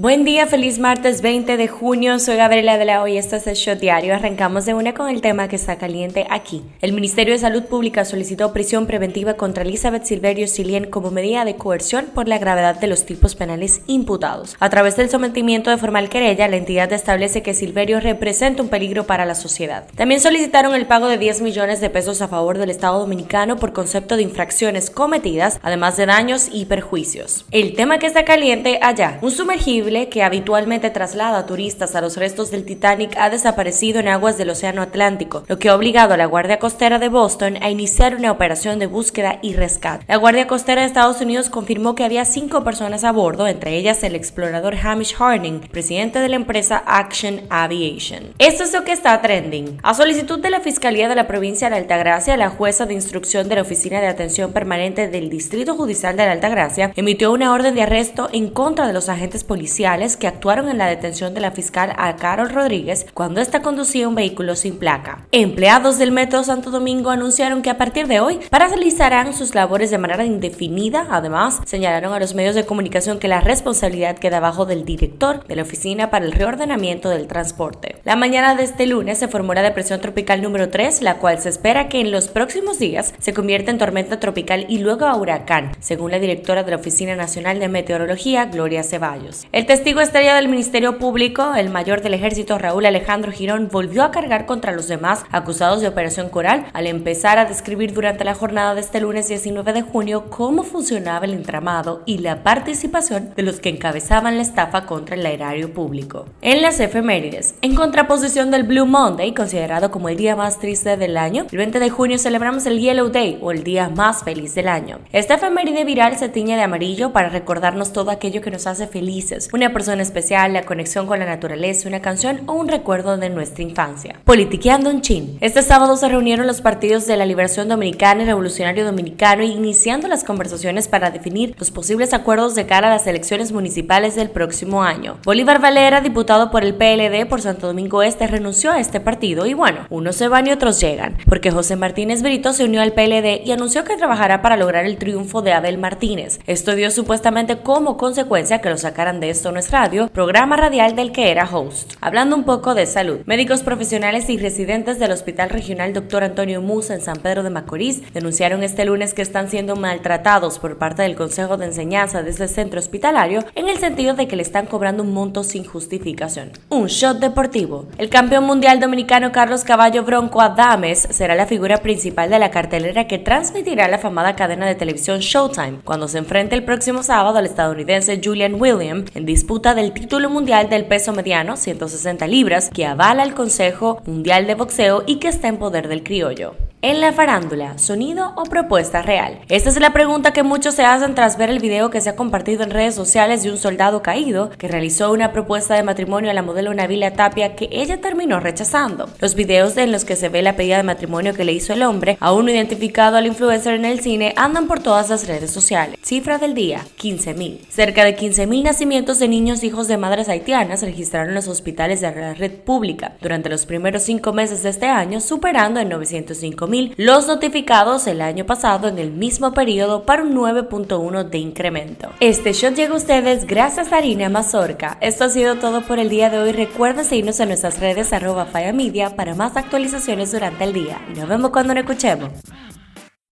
Buen día, feliz martes 20 de junio. Soy Gabriela de la Hoy. Esto es el Shot Diario. Arrancamos de una con el tema que está caliente aquí. El Ministerio de Salud Pública solicitó prisión preventiva contra Elizabeth Silverio Silien como medida de coerción por la gravedad de los tipos penales imputados. A través del sometimiento de formal querella, la entidad establece que Silverio representa un peligro para la sociedad. También solicitaron el pago de 10 millones de pesos a favor del Estado dominicano por concepto de infracciones cometidas, además de daños y perjuicios. El tema que está caliente allá. Un sumergible que habitualmente traslada turistas a los restos del Titanic ha desaparecido en aguas del Océano Atlántico, lo que ha obligado a la Guardia Costera de Boston a iniciar una operación de búsqueda y rescate. La Guardia Costera de Estados Unidos confirmó que había cinco personas a bordo, entre ellas el explorador Hamish Harding, presidente de la empresa Action Aviation. Esto es lo que está trending. A solicitud de la Fiscalía de la provincia de Altagracia, la jueza de instrucción de la Oficina de Atención Permanente del Distrito Judicial de la Altagracia emitió una orden de arresto en contra de los agentes policiales que actuaron en la detención de la fiscal a Carol Rodríguez cuando ésta conducía un vehículo sin placa. Empleados del Metro Santo Domingo anunciaron que a partir de hoy paralizarán sus labores de manera indefinida. Además, señalaron a los medios de comunicación que la responsabilidad queda bajo del director de la Oficina para el Reordenamiento del Transporte. La mañana de este lunes se formó la depresión tropical número 3, la cual se espera que en los próximos días se convierta en tormenta tropical y luego a huracán, según la directora de la Oficina Nacional de Meteorología, Gloria Ceballos. El testigo estrella del Ministerio Público, el mayor del ejército Raúl Alejandro Girón, volvió a cargar contra los demás acusados de Operación Coral al empezar a describir durante la jornada de este lunes 19 de junio cómo funcionaba el entramado y la participación de los que encabezaban la estafa contra el erario público. En las efemérides, en contraposición del Blue Monday, considerado como el día más triste del año, el 20 de junio celebramos el Yellow Day o el día más feliz del año. Esta efeméride viral se tiñe de amarillo para recordarnos todo aquello que nos hace felices, una persona especial, la conexión con la naturaleza, una canción o un recuerdo de nuestra infancia. Politiqueando en Chin. Este sábado se reunieron los partidos de la Liberación Dominicana y Revolucionario Dominicano iniciando las conversaciones para definir los posibles acuerdos de cara a las elecciones municipales del próximo año. Bolívar Valera, diputado por el PLD por Santo Domingo Este, renunció a este partido y bueno, unos se van y otros llegan, porque José Martínez Brito se unió al PLD y anunció que trabajará para lograr el triunfo de Abel Martínez. Esto dio supuestamente como consecuencia que lo sacaran de esto no es radio, programa radial del que era host. Hablando un poco de salud, médicos profesionales y residentes del Hospital Regional Dr. Antonio Musa en San Pedro de Macorís denunciaron este lunes que están siendo maltratados por parte del Consejo de Enseñanza de este centro hospitalario en el sentido de que le están cobrando un monto sin justificación. Un shot deportivo. El campeón mundial dominicano Carlos Caballo Bronco Adames será la figura principal de la cartelera que transmitirá la famada cadena de televisión Showtime cuando se enfrente el próximo sábado al estadounidense Julian William en disputa del título mundial del peso mediano, 160 libras, que avala el Consejo Mundial de Boxeo y que está en poder del criollo. En la farándula, ¿sonido o propuesta real? Esta es la pregunta que muchos se hacen tras ver el video que se ha compartido en redes sociales de un soldado caído que realizó una propuesta de matrimonio a la modelo Navila Tapia que ella terminó rechazando. Los videos en los que se ve la pedida de matrimonio que le hizo el hombre, aún no identificado al influencer en el cine, andan por todas las redes sociales. Cifra del día, 15.000. Cerca de 15.000 nacimientos de niños hijos de madres haitianas registraron los hospitales de la red pública durante los primeros cinco meses de este año, superando en 905 los notificados el año pasado en el mismo periodo para un 9.1 de incremento. Este shot llega a ustedes gracias a Harina Mazorca. Esto ha sido todo por el día de hoy. Recuerda seguirnos en nuestras redes arroba Media para más actualizaciones durante el día. Nos vemos cuando nos escuchemos.